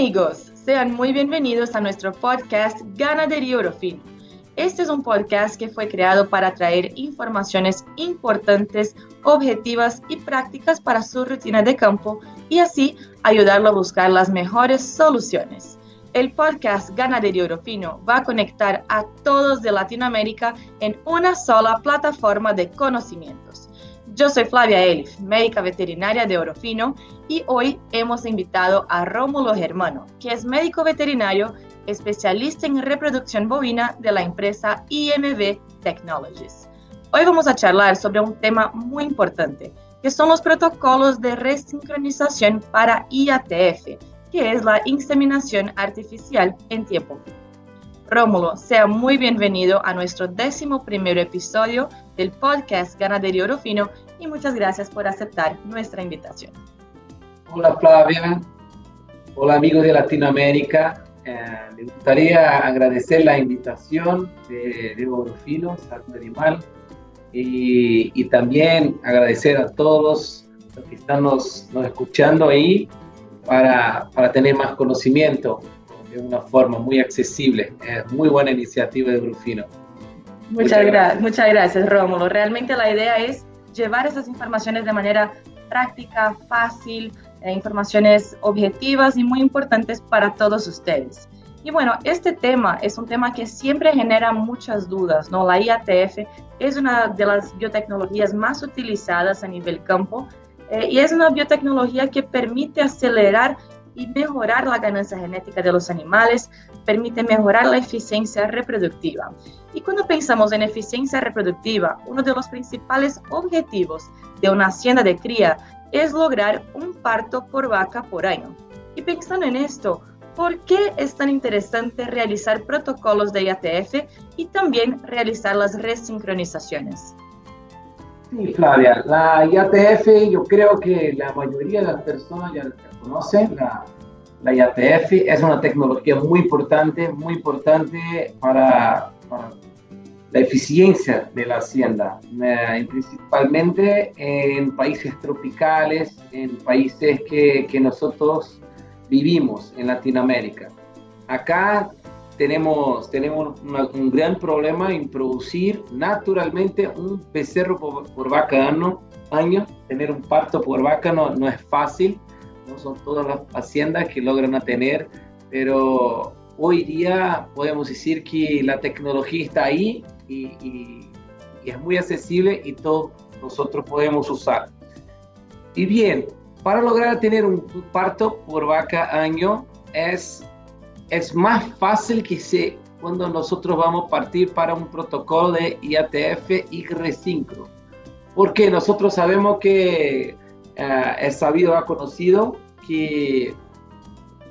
amigos, sean muy bienvenidos a nuestro podcast Ganadería Orofino. Este es un podcast que fue creado para traer informaciones importantes, objetivas y prácticas para su rutina de campo y así ayudarlo a buscar las mejores soluciones. El podcast Ganadería Orofino va a conectar a todos de Latinoamérica en una sola plataforma de conocimientos. Yo soy Flavia Elif, médica veterinaria de Orofino, y hoy hemos invitado a Rómulo Germano, que es médico veterinario especialista en reproducción bovina de la empresa IMV Technologies. Hoy vamos a charlar sobre un tema muy importante, que son los protocolos de resincronización para IATF, que es la inseminación artificial en tiempo Rómulo, sea muy bienvenido a nuestro décimo primer episodio del podcast Ganadería Orofino y muchas gracias por aceptar nuestra invitación. Hola Flavia, hola amigos de Latinoamérica. Eh, me gustaría agradecer la invitación de, de Orofino, Salud Animal, y, y, también agradecer a todos los que están nos, nos escuchando ahí para, para tener más conocimiento de una forma muy accesible. Es muy buena iniciativa de Brufino. Muchas, muchas gracias. muchas gracias, Rómulo. Realmente la idea es llevar esas informaciones de manera práctica, fácil, eh, informaciones objetivas y muy importantes para todos ustedes. Y bueno, este tema es un tema que siempre genera muchas dudas, ¿no? La IATF es una de las biotecnologías más utilizadas a nivel campo eh, y es una biotecnología que permite acelerar y mejorar la ganancia genética de los animales, permite mejorar la eficiencia reproductiva. Y cuando pensamos en eficiencia reproductiva, uno de los principales objetivos de una hacienda de cría es lograr un parto por vaca por año. Y pensando en esto, ¿por qué es tan interesante realizar protocolos de IATF y también realizar las resincronizaciones? Sí, Flavia, la IATF yo creo que la mayoría de las personas ya conocen. La, la IATF es una tecnología muy importante, muy importante para, la eficiencia de la hacienda, eh, principalmente en países tropicales, en países que, que nosotros vivimos en Latinoamérica. Acá tenemos, tenemos un gran problema en producir naturalmente un becerro por, vaca año, año. Tener un parto por vaca no, no es fácil, no son todas las haciendas que logran tener, pero hoy día podemos decir que la tecnología está ahí y, y, es muy accesible y todos nosotros podemos usar. Y bien, para lograr tener un parto por vaca año es es más fácil que se, cuando nosotros vamos a partir para un protocolo de IATF y resincro. Porque nosotros sabemos que es sabido, ha conocido que,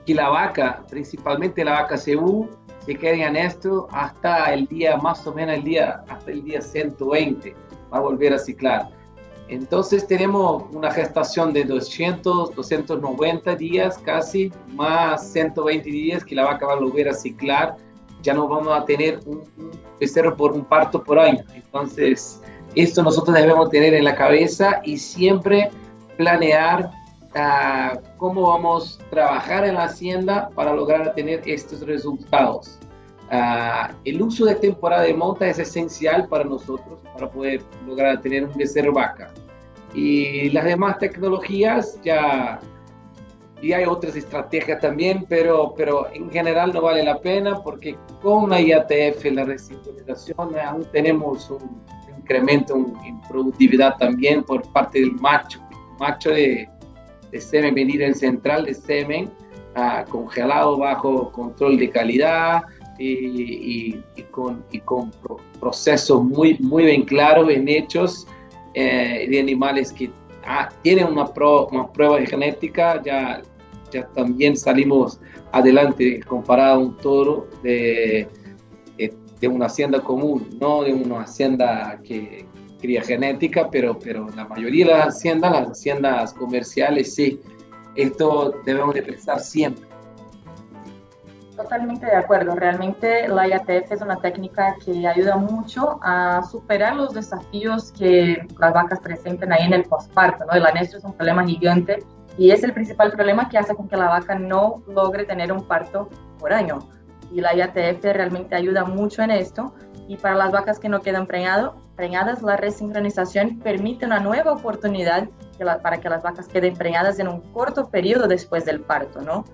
que la vaca, principalmente la vaca CU, se queda en esto hasta el día, más o menos el día, hasta el día 120, va a volver a ciclar. Entonces tenemos una gestación de 200, 290 días casi, más 120 días que la vaca va a volver a ciclar. Ya no vamos a tener un, becerro por un parto por año. Entonces, esto nosotros debemos tener en la cabeza y siempre planear uh, cómo vamos a trabajar en la hacienda para lograr tener estos resultados. Uh, el uso de temporada de monta es esencial para nosotros para poder lograr tener un becerro vaca. Y las demás tecnologías ya, y hay otras estrategias también, pero, pero en general no vale la pena porque con la IATF, la resincronización, aún tenemos un incremento en productividad también por parte del macho, macho de, de semen venir en central de semen, congelado bajo control de calidad, y, con, procesos muy, muy bien claros, bien hechos, eh, de animales que ah, tienen una, prueba genética, ya, ya también salimos adelante comparado a un toro de, de, una hacienda común, no de una hacienda que cría genética, pero, pero la mayoría de las haciendas, las haciendas comerciales, sí. Esto debemos de pensar siempre Totalmente de acuerdo. Realmente la IATF es una técnica que ayuda mucho a superar los desafíos que las vacas presentan ahí en el posparto. ¿no? El anestro es un problema gigante Y es el principal problema que hace con que la vaca no logre tener un parto por año. Y la IATF realmente ayuda mucho en esto. Y para las vacas que no quedan preñadas, la resincronización permite una nueva oportunidad para que las vacas queden preñadas en un corto periodo después del parto, ¿no?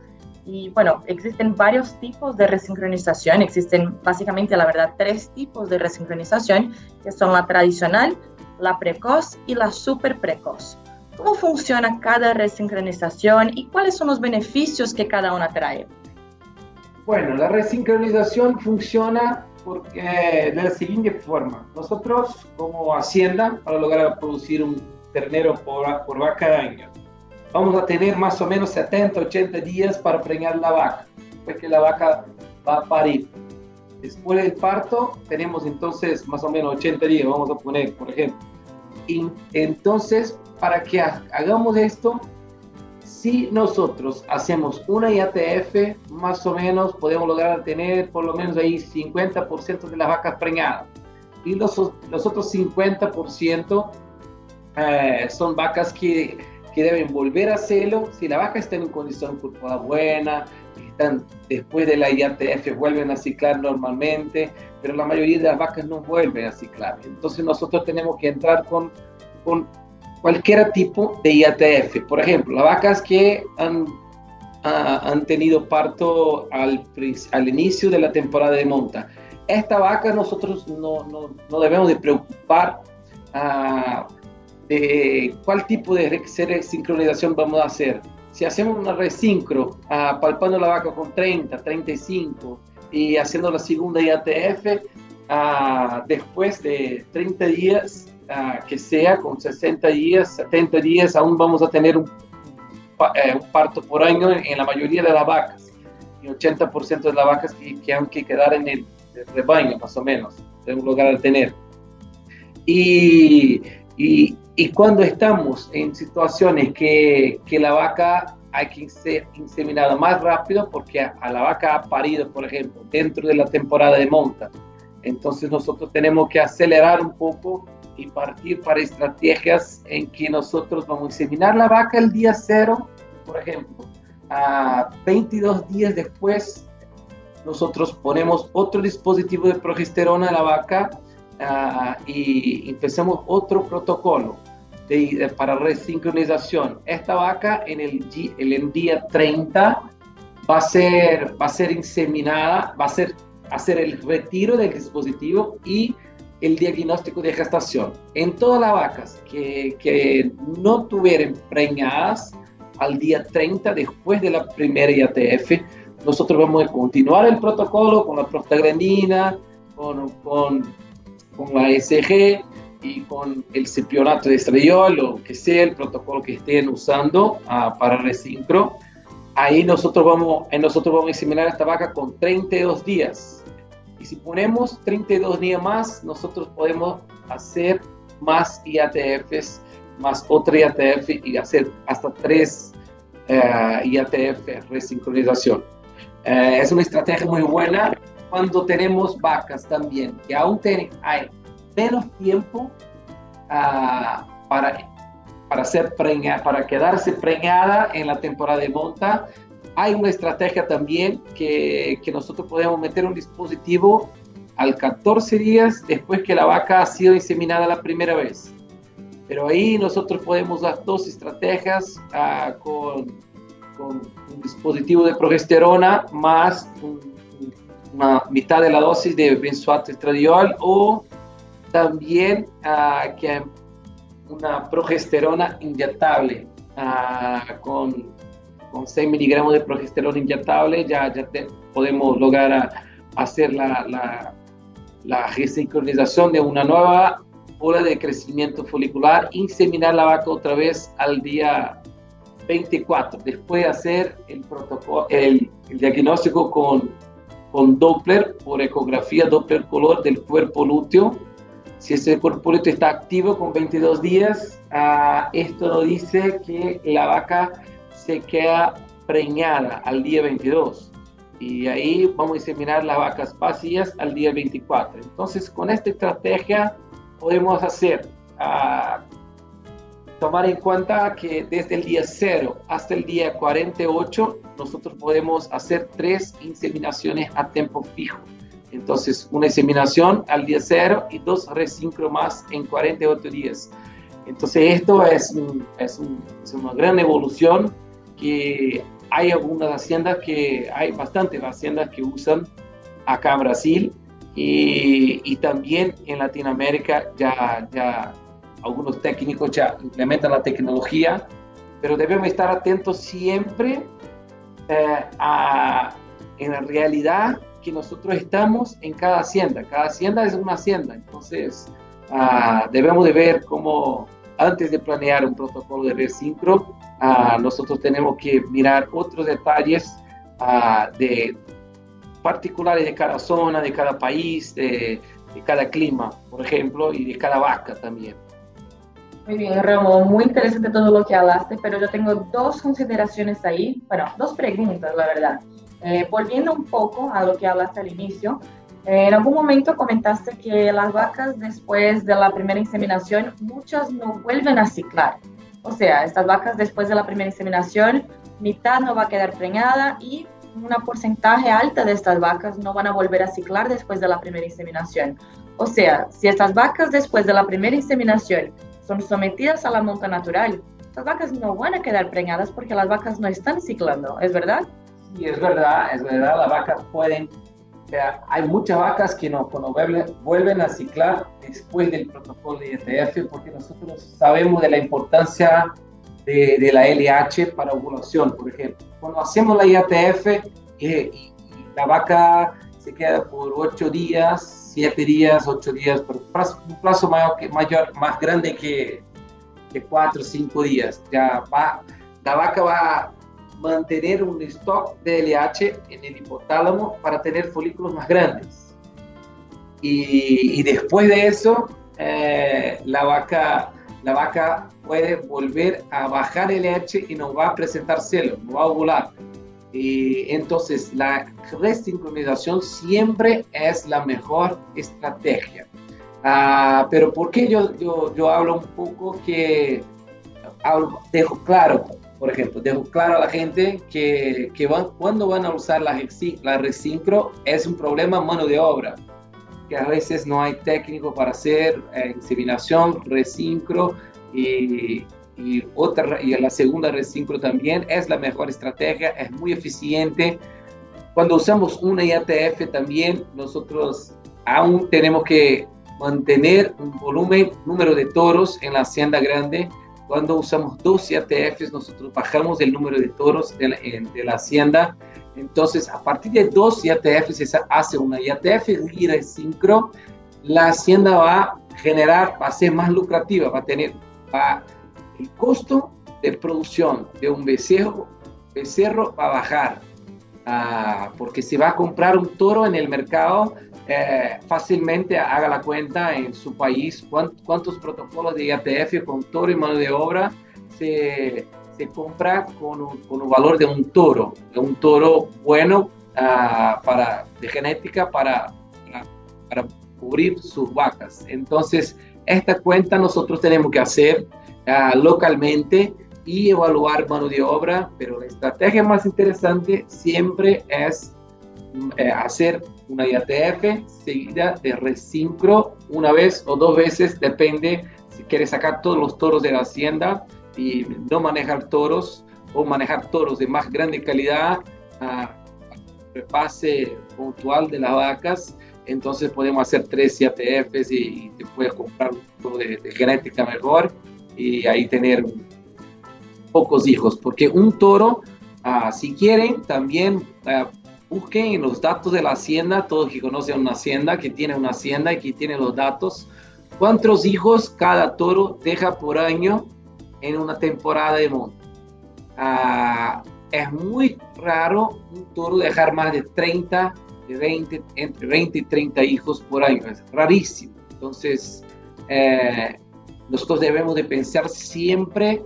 Y bueno, existen varios tipos de resincronización, existen básicamente, la verdad, tres tipos de resincronización, que son la tradicional, la precoz y la super precoz. ¿Cómo funciona cada resincronización y cuáles son los beneficios que cada una trae? Bueno, la resincronización funciona porque, de la siguiente forma. Nosotros, como Hacienda, para lograr producir un ternero por, por vaca año, vamos a tener más o menos 70, 80 días para preñar la vaca, después que la vaca va a parir. Después del parto tenemos entonces más o menos 80 días, vamos a poner, por ejemplo. Y entonces, para que hagamos esto, si nosotros hacemos una IATF, más o menos podemos lograr tener por lo menos ahí 50% de las vacas preñadas. Y los, los otros 50% eh, son vacas que que deben volver a hacerlo. Si la vaca está en condición corporal buena, están después de la IATF vuelven a ciclar normalmente, pero la mayoría de las vacas no vuelven a ciclar. Entonces nosotros tenemos que entrar con, con cualquier tipo de IATF. Por ejemplo, las vacas que han, han tenido parto al, al inicio de la temporada de monta. Esta vaca nosotros no, no, no debemos de preocupar uh, de cuál tipo de sincronización vamos a hacer. Si hacemos una resincro, uh, palpando la vaca con 30, 35 y haciendo la segunda IATF, uh, después de 30 días, uh, que sea con 60 días, 70 días, aún vamos a tener un, eh, un parto por año en, la mayoría de las vacas. Y 80% de las vacas que, que han que quedar en el, el rebaño, más o menos, deben lograr tener. Y, y, y cuando estamos en situaciones que, que la vaca hay que ser inseminada más rápido porque a, la vaca ha parido, por ejemplo, dentro de la temporada de monta. Entonces nosotros tenemos que acelerar un poco y partir para estrategias en que nosotros vamos a inseminar la vaca el día cero, por ejemplo. A 22 días después, nosotros ponemos otro dispositivo de progesterona a la vaca uh, y empezamos otro protocolo de, para resincronización. Esta vaca en el, el día 30 va a ser, va a ser inseminada, va a ser hacer el retiro del dispositivo y el diagnóstico de gestación. En todas las vacas que, que no tuvieran preñadas al día 30 después de la primera IATF, nosotros vamos a continuar el protocolo con la prostaglandina, con, con, con la ECG, y con el cipionato de estradiol o que sea el protocolo que estén usando uh, para resincro, ahí nosotros vamos, nosotros vamos a inseminar esta vaca con 32 días. Y si ponemos 32 días más, nosotros podemos hacer más IATFs, más otra IATF y hacer hasta tres uh, eh, IATF resincronización. Uh, es una estrategia muy buena cuando tenemos vacas también, que aún tienen, hay menos tiempo uh, para, para, ser preña, para quedarse preñada en la temporada de monta. Hay una estrategia también que, que nosotros podemos meter un dispositivo al 14 días después que la vaca ha sido inseminada la primera vez. Pero ahí nosotros podemos dar dos estrategias uh, con, con, un dispositivo de progesterona más una mitad de la dosis de benzoato estradiol o también uh, que una progesterona inyectable uh, con, con 6 miligramos de progesterona inyectable ya, ya podemos lograr a, hacer la, la, la resincronización de una nueva ola de crecimiento folicular, inseminar la vaca otra vez al día 24, después de hacer el, protocolo, el, el diagnóstico con, con Doppler por ecografía Doppler color del cuerpo lúteo. Si ese corpóreo está activo con 22 días, uh, esto nos dice que la vaca se queda preñada al día 22. Y ahí vamos a inseminar las vacas vacías al día 24. Entonces, con esta estrategia podemos hacer uh, tomar en cuenta que desde el día 0 hasta el día 48 nosotros podemos hacer tres inseminaciones a tiempo fijo. Entonces, una inseminación al día 0 y dos resincro más en 48 días. Entonces, esto es, es, es una gran evolución hay algunas haciendas que, hay bastantes haciendas que usan acá en Brasil y, y también en Latinoamérica ya, ya algunos técnicos ya implementan la tecnología, pero debemos estar atentos siempre eh, a, en la realidad que nosotros estamos en cada hacienda. Cada hacienda es una hacienda, entonces uh, debemos de ver cómo antes de planear un protocolo de resincro, uh, nosotros tenemos que mirar otros detalles uh, de particulares de cada zona, de cada país, de, de cada clima, por ejemplo, y de cada vaca también. Muy bien, Ramón, muy interesante todo lo que hablaste, pero yo tengo dos consideraciones ahí, bueno, dos preguntas, la verdad. Eh, volviendo un poco a lo que hablaste al inicio, en algún momento comentaste que las vacas después de la primera inseminación, muchas no vuelven a ciclar. O sea, estas vacas después de la primera inseminación, mitad no va a quedar preñada y una porcentaje alta de estas vacas no van a volver a ciclar después de la primera inseminación. O sea, si estas vacas después de la primera inseminación son sometidas a la monta natural, las vacas no van a quedar preñadas porque las vacas no están ciclando, ¿es verdad? Sí, es verdad, es verdad, las vacas pueden, sea, hay muchas vacas que no, vuelven, a ciclar después del protocolo de ITF porque nosotros sabemos de la importancia de, de la LH para ovulación, por ejemplo. Cuando hacemos la IATF eh, y, la vaca se queda por ocho días, siete días, ocho días, pero un plazo mayor, mayor más grande que, que cuatro o cinco días. Ya va, la vaca va mantener un stock de LH en el hipotálamo para tener folículos más grandes. Y, después de eso, eh, la, vaca, la vaca puede volver a bajar LH y no va a presentar celos, no va a ovular. Y entonces la resincronización siempre es la mejor estrategia. Uh, pero ¿por qué yo, yo, yo, hablo un poco que hablo, dejo claro, por ejemplo, dejo claro a la gente que, que van, cuando van a usar la, la resincro es un problema mano de obra, que a veces no hay técnico para hacer eh, inseminación, resincro y, y, otra, y la segunda resincro también es la mejor estrategia, es muy eficiente. Cuando usamos una IATF también nosotros aún tenemos que mantener un volumen, número de toros en la hacienda grande. Cuando usamos dos IATFs nosotros bajamos el número de toros de la, de la hacienda. Entonces, a partir de dos IATFs se hace una IATF y resincro, la hacienda va a generar, va a ser más lucrativa, va a tener, va el costo de producción de un becerro, becerro va a bajar, uh, porque se va a comprar un toro en el mercado eh, fácilmente, haga la cuenta en su país, cuántos protocolos de IATF con toro y mano de obra se, se compra con un, con un, valor de un toro, de un toro bueno uh, para, de genética para, para, para cubrir sus vacas. Entonces, esta cuenta nosotros tenemos que hacer uh, localmente y evaluar mano de obra, pero la estrategia más interesante siempre es eh, hacer una IATF seguida de resincro una vez o dos veces, depende si quieres sacar todos los toros de la hacienda y no manejar toros o manejar toros de más grande calidad, uh, repase puntual de las vacas, entonces podemos hacer tres IATFs y, y te puedes comprar un toro de, de genética mejor y ahí tener pocos hijos, porque un toro, uh, si quieren, también uh, busquen en los datos de la hacienda, todos que conocen una hacienda, que tiene una hacienda y que tiene los datos, cuántos hijos cada toro deja por año en una temporada de monte. Uh, es muy raro un toro dejar más de 30, de 20, entre 20 y 30 hijos por año, es rarísimo. Entonces, eh, nosotros debemos de pensar siempre,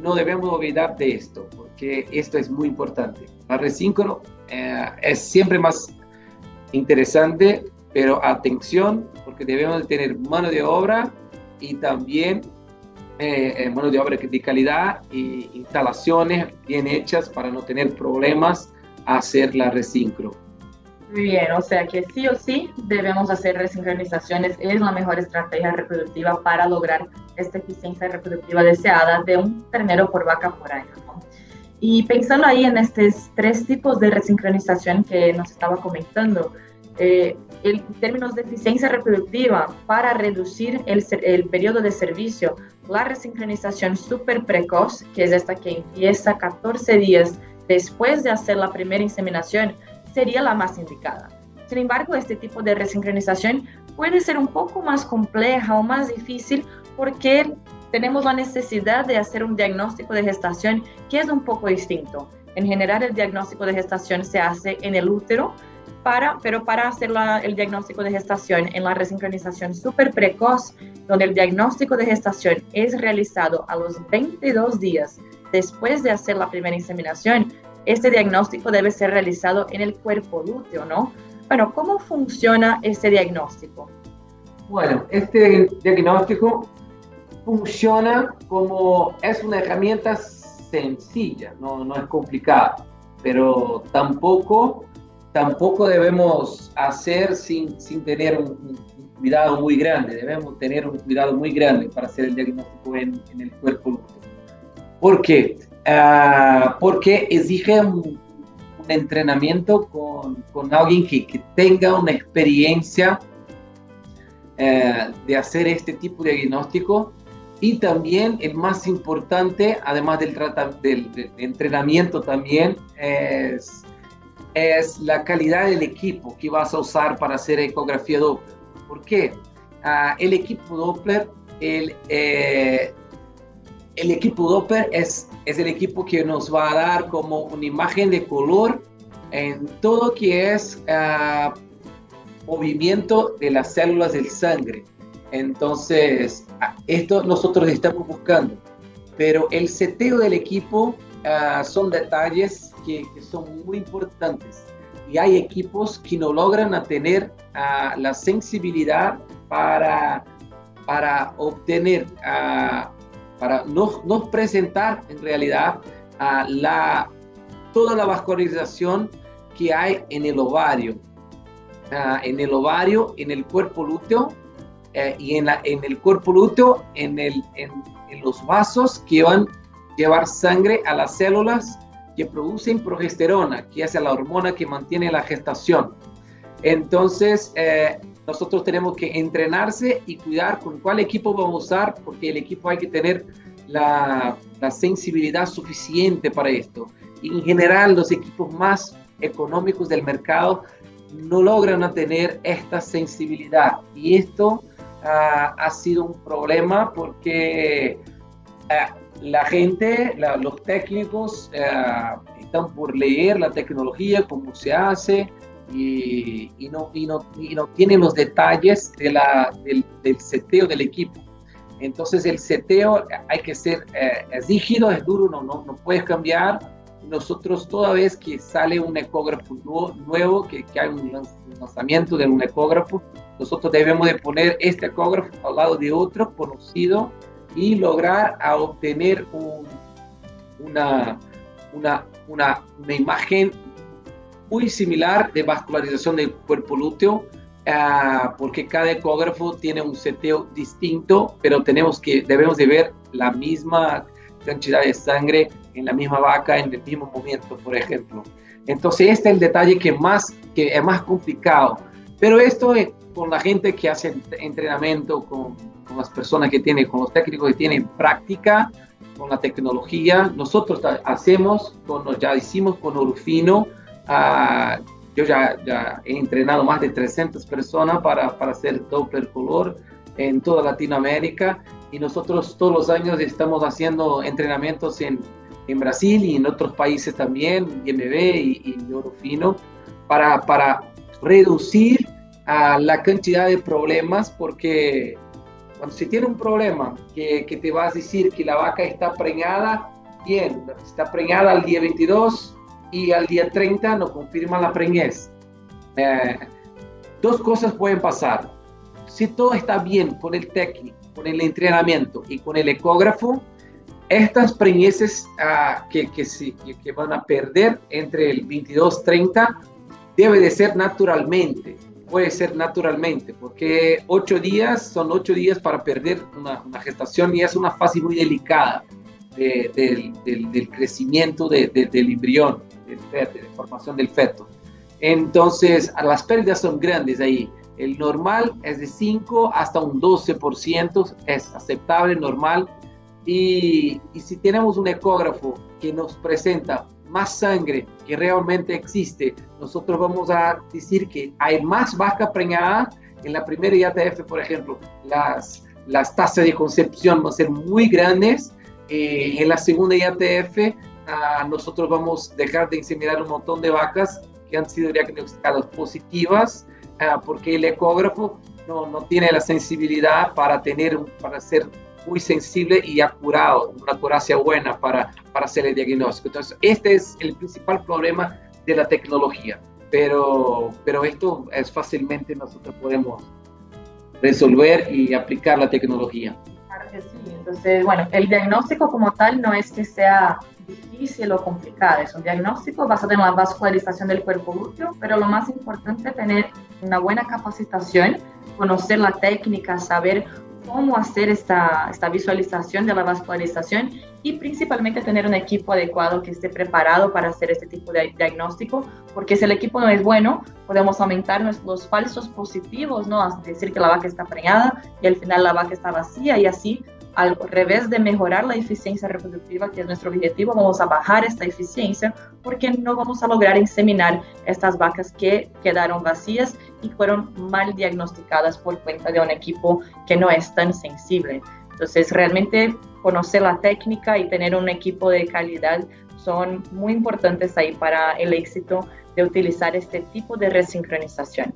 no debemos olvidar de esto, porque esto es muy importante. La resíncrono eh, es siempre más interesante, pero atención, porque debemos de tener mano de obra y también eh, mano de obra de calidad y instalaciones bien hechas para no tener problemas a hacer la resincro. Muy bien, o sea que sí o sí debemos hacer resincronizaciones, es la mejor estrategia reproductiva para lograr esta eficiencia reproductiva deseada de un ternero por vaca por año. Y pensando ahí en estos tres tipos de resincronización que nos estaba comentando, eh, en términos de eficiencia reproductiva, para reducir el, el periodo de servicio, la resincronización súper precoz, que es esta que empieza 14 días después de hacer la primera inseminación, sería la más indicada. Sin embargo, este tipo de resincronización puede ser un poco más compleja o más difícil porque tenemos la necesidad de hacer un diagnóstico de gestación que es un poco distinto. En general, el diagnóstico de gestación se hace en el útero, para, pero para hacer el diagnóstico de gestación en la resincronización súper precoz, donde el diagnóstico de gestación es realizado a los 22 días después de hacer la primera inseminación, este diagnóstico debe ser realizado en el cuerpo lúteo, ¿no? Bueno, ¿cómo funciona este diagnóstico? Bueno, este diagnóstico funciona como es una herramienta sencilla, no, no es complicada, pero tampoco, tampoco debemos hacer sin, sin tener un, cuidado muy grande, debemos tener un cuidado muy grande para hacer el diagnóstico en, en el cuerpo lúteo. ¿Por qué? Uh, porque exige un, un entrenamiento con, con alguien que, que, tenga una experiencia uh, de hacer este tipo de diagnóstico y también el más importante, además del, del, del entrenamiento también, es, es, la calidad del equipo que vas a usar para hacer ecografía Doppler. ¿Por qué? Uh, el equipo Doppler, el, eh, el equipo Doppler es, es el equipo que nos va a dar como una imagen de color en todo que es uh, movimiento de las células del sangre. Entonces, esto nosotros estamos buscando. Pero el seteo del equipo uh, son detalles que, que, son muy importantes. Y hay equipos que no logran tener uh, la sensibilidad para, para obtener para nos, nos presentar en realidad a la, toda la vascularización que hay en el ovario, uh, en el ovario, en el cuerpo lúteo uh, y en, la, en el cuerpo lúteo, en, el, en, los vasos que van a llevar sangre a las células que producen progesterona, que es la hormona que mantiene la gestación. Entonces, uh, nosotros tenemos que entrenarse y cuidar con cuál equipo vamos a usar, porque el equipo hay que tener la, la sensibilidad suficiente para esto. Y en general, los equipos más económicos del mercado no logran tener esta sensibilidad. Y esto uh, ha sido un problema porque uh, la gente, la, los técnicos uh, están por leer la tecnología, cómo se hace, y, y, no, y, no, y no tiene los detalles de la, del, del, seteo del equipo. Entonces el seteo hay que ser, eh, es rígido, es duro, no, no, no puedes cambiar. Nosotros toda vez que sale un ecógrafo nuevo, que, que hay un lanzamiento de un ecógrafo, nosotros debemos de poner este ecógrafo al lado de otro conocido y lograr a obtener un, una, una, una, una imagen muy similar de vascularización del cuerpo lúteo, uh, porque cada ecógrafo tiene un seteo distinto, pero tenemos que, debemos de ver la misma cantidad de sangre en la misma vaca en el mismo momento, por ejemplo. Entonces, este es el detalle que, más, que es más complicado. Pero esto es con la gente que hace entrenamiento, con, con las personas que tienen, con los técnicos que tienen práctica, con la tecnología. Nosotros hacemos, con, ya hicimos con Orufino, Uh, yo ya, ya, he entrenado más de 300 personas para, para hacer Doppler color en toda Latinoamérica. Y nosotros todos los años estamos haciendo entrenamientos en, en Brasil y en otros países también, IMB y, y Orofino, para, para reducir uh, la cantidad de problemas porque cuando se tiene un problema que, que te vas a decir que la vaca está preñada, bien, está preñada al día 22, y al día 30 no confirma la preñez. Eh, dos cosas pueden pasar. si todo está bien con el técnico, con el entrenamiento y con el ecógrafo, estas preñeces ah, que, que, que, van a perder entre el 22-30 debe de ser naturalmente, puede ser naturalmente, porque ocho días son ocho días para perder una, gestación y es una fase muy delicada del, del, crecimiento del embrión, de formación del feto. Entonces, las pérdidas son grandes ahí. El normal es de 5 hasta un 12%, es aceptable, normal. Y, y, si tenemos un ecógrafo que nos presenta más sangre que realmente existe, nosotros vamos a decir que hay más vaca preñada en la primera IATF, por ejemplo. Las, las tasas de concepción van a ser muy grandes. Eh, en la segunda IATF, ah, nosotros vamos a dejar de inseminar un montón de vacas que han sido diagnosticadas positivas Ah, porque el ecógrafo no, no, tiene la sensibilidad para, tener, para ser muy sensible y acurado, una acuracia buena para, para hacer el diagnóstico. Entonces, este es el principal problema de la tecnología, pero, pero esto es fácilmente nosotros podemos resolver y aplicar la tecnología. Claro que sí. Entonces, bueno, el diagnóstico como tal no es que sea difícil o complicado, es un diagnóstico basado en la vascularización del cuerpo lúteo, pero lo más importante es tener una buena capacitación, conocer la técnica, saber cómo hacer esta, esta visualización de la vascularización y principalmente tener un equipo adecuado que esté preparado para hacer este tipo de diagnóstico, porque si el equipo no es bueno, podemos aumentar los falsos positivos, ¿no? decir que la vaca está preñada y al final la vaca está vacía y así al revés de mejorar la eficiencia reproductiva, que es nuestro objetivo, vamos a bajar esta eficiencia porque no vamos a lograr inseminar estas vacas que quedaron vacías y fueron mal diagnosticadas por cuenta de un equipo que no es tan sensible. Entonces, realmente conocer la técnica y tener un equipo de calidad son muy importantes ahí para el éxito de utilizar este tipo de resincronización.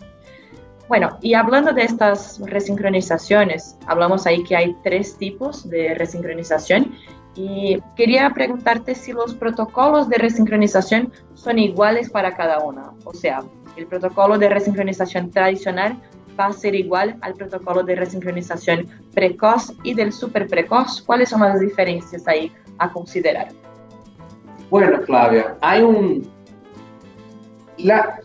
Bueno, y hablando de estas resincronizaciones, hablamos ahí que hay tres tipos de resincronización y quería preguntarte si los protocolos de resincronización son iguales para cada una. O sea, el protocolo de resincronización tradicional va a ser igual al protocolo de resincronización precoz y del super precoz. ¿Cuáles son las diferencias ahí a considerar? Bueno, Flavia, hay un... La,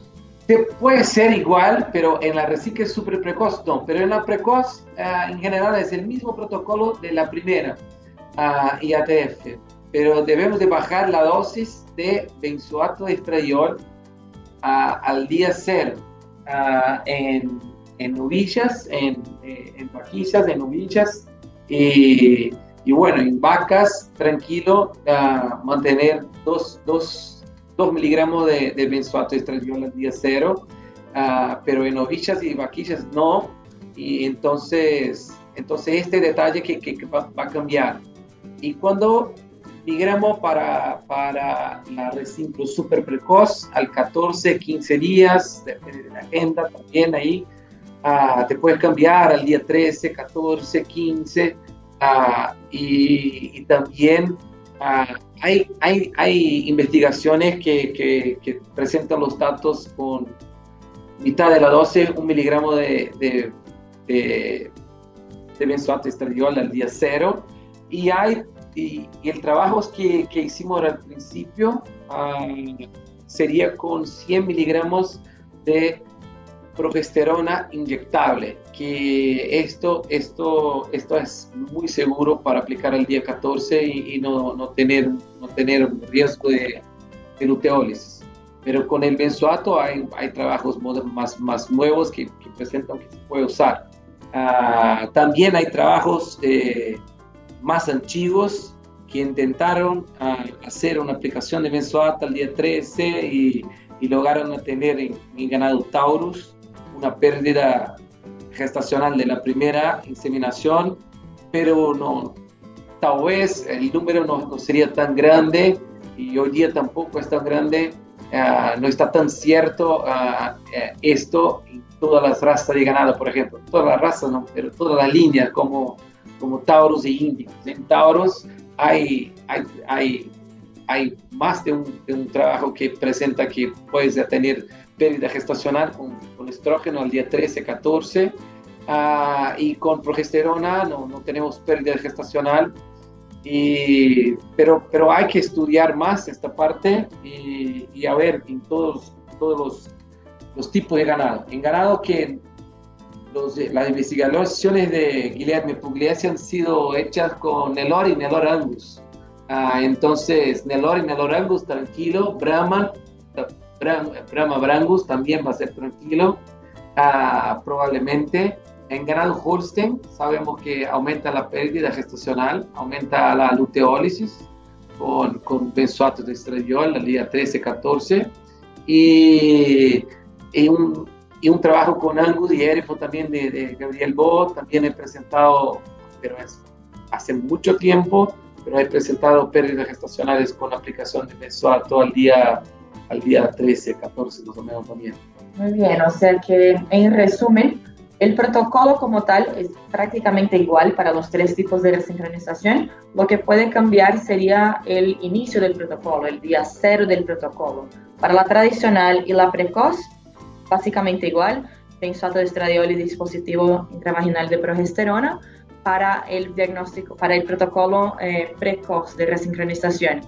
puede ser igual, pero en la recicla es súper precoz, no, pero en la precoz ah, en general es el mismo protocolo de la primera uh, IATF, pero debemos de bajar la dosis de benzoato de estradiol ah, al día cero en, en novillas, en, eh, en vaquillas, en novillas y, y, bueno, en vacas, tranquilo, mantener dos, dos 2 miligramos de, de benzoato estradiol al día cero, ah, pero en ovillas y vaquillas no. Y entonces, entonces este detalle que, que, va, a cambiar. Y cuando migramos para, para la recinclo super precoz, al 14, 15 días, depende de la agenda también ahí, uh, te puedes cambiar al día 13, 14, 15, y, y, también Ah, hay, hay, hay, investigaciones que, que, presentan los datos con mitad de la dosis, un miligramo de, de, de, de al día cero. Y, hay, y, el trabajo que, que, hicimos al principio ah, sería con 100 miligramos de progesterona inyectable, que esto, esto, esto es muy seguro para aplicar el día 14 y, no, no, tener, no tener riesgo de, de luteólisis. Pero con el benzoato hay, hay trabajos más, más nuevos que, presentan que se puede usar. Ah, también hay trabajos eh, más antiguos que intentaron ah, hacer una aplicación de benzoato al día 13 y, y lograron tener en, en ganado Taurus una pérdida gestacional de la primera inseminación, pero no, tal vez el número no, no sería tan grande y hoy día tampoco es tan grande, uh, no está tan cierto uh, esto en todas las razas de ganado, por ejemplo, todas las razas, no, pero todas las líneas como, como Tauros e Índigos. En Tauros hay, hay, hay, hay más de un, de un trabajo que presenta que puedes tener pérdida gestacional con, con estrógeno al día 13, 14, Ah, y con progesterona no, no tenemos pérdida gestacional. Y, pero, pero hay que estudiar más esta parte y, y a ver en todos, todos los, los, tipos de ganado. En ganado que los, las investigaciones de Guilherme Pugliese han sido hechas con Nelor y Nelor Angus. Ah, entonces, Nelor y Nelor Angus, tranquilo. Brahma, Brahma Brangus también va a ser tranquilo, ah, probablemente. En ganado Holstein sabemos que aumenta la pérdida gestacional, aumenta la luteólisis con, con benzoato de estradiol, la día 13-14, y, un, y, un, trabajo con Angus y Erifo también de, de Gabriel Bo, también he presentado, pero es hace mucho tiempo, pero he presentado pérdidas gestacionales con aplicación de benzoato al día, al día 13, 14, más o menos también. Muy bien, o sea que en resumen, el protocolo como tal es prácticamente igual para los tres tipos de resincronización. Lo que puede cambiar sería el inicio del protocolo, el día cero del protocolo. Para la tradicional y la precoz, básicamente igual, benzoato estradiol y dispositivo intravaginal de progesterona. Para el diagnóstico, para el protocolo eh, precoz de resincronización,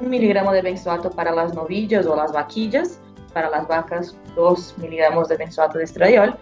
un miligramo de benzoato para las novillas o las vaquillas, para las vacas, dos miligramos de benzoato de estradiol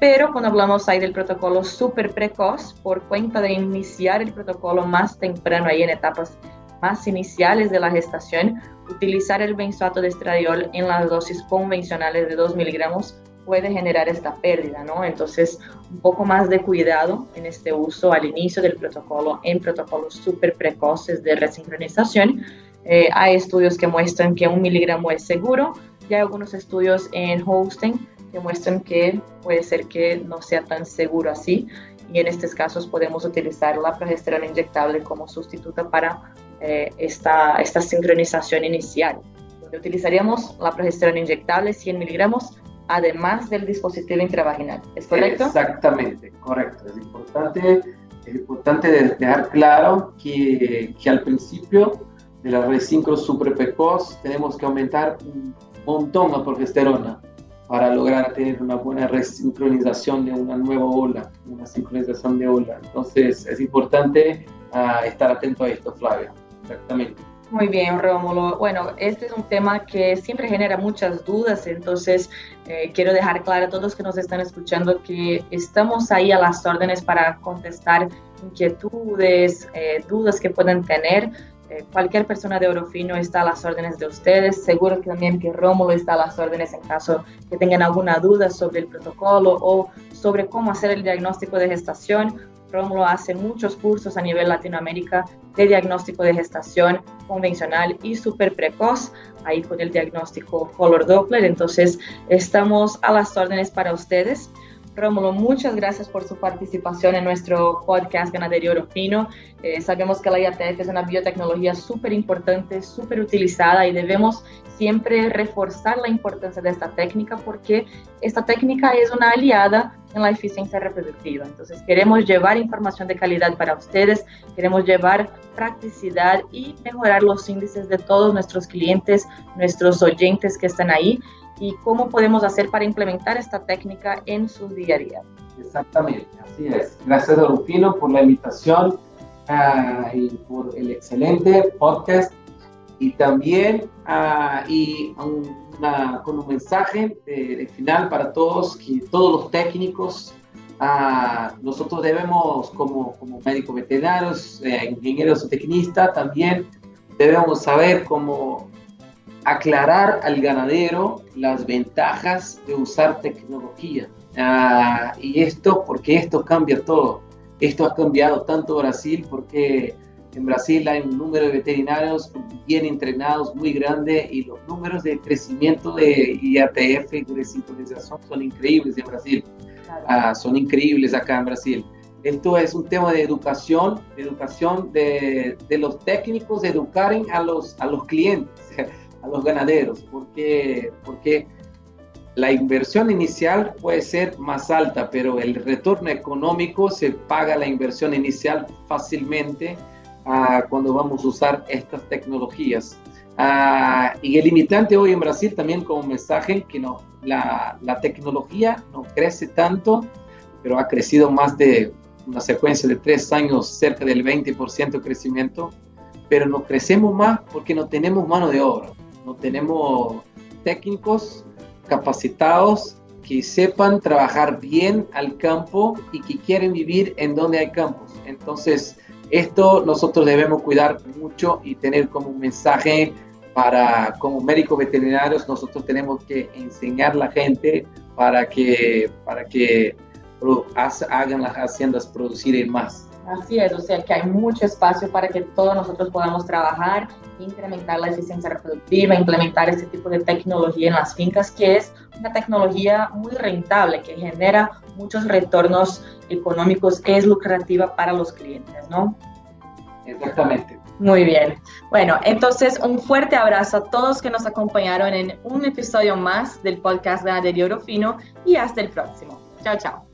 pero cuando hablamos ahí del protocolo súper precoz, por cuenta de iniciar el protocolo más temprano, ahí en etapas más iniciales de la gestación, utilizar el benzoato de estradiol en las dosis convencionales de 2 miligramos puede generar esta pérdida, ¿no? Entonces, un poco más de cuidado en este uso al inicio del protocolo, en protocolos súper precoces de resincronización. Eh, hay estudios que muestran que un miligramo es seguro y hay algunos estudios en hosting muestran que puede ser que no sea tan seguro así y en estos casos podemos utilizar la progesterona inyectable como sustituta para eh, esta, esta sincronización inicial, donde utilizaríamos la progesterona inyectable 100 miligramos además del dispositivo intravaginal. ¿Es correcto? Exactamente, correcto. Es importante, es importante dejar claro que, que al principio de la resincro precoz tenemos que aumentar un montón la progesterona para lograr tener una buena resincronización de una nueva ola, una sincronización de ola. Entonces es importante uh, estar atento a esto, Flavia. Exactamente. Muy bien, Rómulo. Bueno, este es un tema que siempre genera muchas dudas, entonces eh, quiero dejar claro a todos que nos están escuchando que estamos ahí a las órdenes para contestar inquietudes, eh, dudas que puedan tener. Eh, cualquier persona de Orofino está a las órdenes de ustedes. Seguro que también que Rómulo está a las órdenes en caso que tengan alguna duda sobre el protocolo o sobre cómo hacer el diagnóstico de gestación. Rómulo hace muchos cursos a nivel Latinoamérica de diagnóstico de gestación convencional y súper precoz, ahí con el diagnóstico color Doppler. Entonces, estamos a las órdenes para ustedes. Rómulo, muchas gracias por su participación en nuestro podcast Ganadería Oro Fino. Eh, sabemos que la IATF es una biotecnología súper importante, súper utilizada y debemos siempre reforzar la importancia de esta técnica porque esta técnica es una aliada en la eficiencia reproductiva. Entonces queremos llevar información de calidad para ustedes, queremos llevar practicidad y mejorar los índices de todos nuestros clientes, nuestros oyentes que están ahí y cómo podemos hacer para implementar esta técnica en su día a día. Exactamente, así es. Gracias, Rufino, por la invitación uh, y por el excelente podcast. Y también uh, y una, con un mensaje de, de, final para todos, que todos los técnicos, uh, nosotros debemos, como, como médicos veterinarios, eh, ingenieros o tecnistas, también debemos saber cómo aclarar al ganadero las ventajas de usar tecnología. Ah, y esto, porque esto cambia todo. Esto ha cambiado tanto Brasil porque en Brasil hay un número de veterinarios bien entrenados muy grande y los números de crecimiento de IATF y de sincronización son increíbles en Brasil. Ah, son increíbles acá en Brasil. Esto es un tema de educación, de educación de, de los técnicos, de educar a los, a los clientes los ganaderos, porque, porque la inversión inicial puede ser más alta, pero el retorno económico se paga la inversión inicial fácilmente uh, cuando vamos a usar estas tecnologías. Uh, y el limitante hoy en Brasil también como mensaje que no, la, la tecnología no crece tanto, pero ha crecido más de una secuencia de tres años, cerca del 20% de crecimiento, pero no crecemos más porque no tenemos mano de obra, no tenemos técnicos capacitados que sepan trabajar bien al campo y que quieren vivir en donde hay campos. Entonces, esto nosotros debemos cuidar mucho y tener como un mensaje para, como médicos veterinarios, nosotros tenemos que enseñar a la gente para que, para que hagan las haciendas producir más. Así es, o sea que hay mucho espacio para que todos nosotros podamos trabajar, incrementar la eficiencia reproductiva, implementar este tipo de tecnología en las fincas, que es una tecnología muy rentable, que genera muchos retornos económicos, que es lucrativa para los clientes, ¿no? Exactamente. Muy bien. Bueno, entonces un fuerte abrazo a todos que nos acompañaron en un episodio más del podcast de Oro Fino y hasta el próximo. Chao, chao.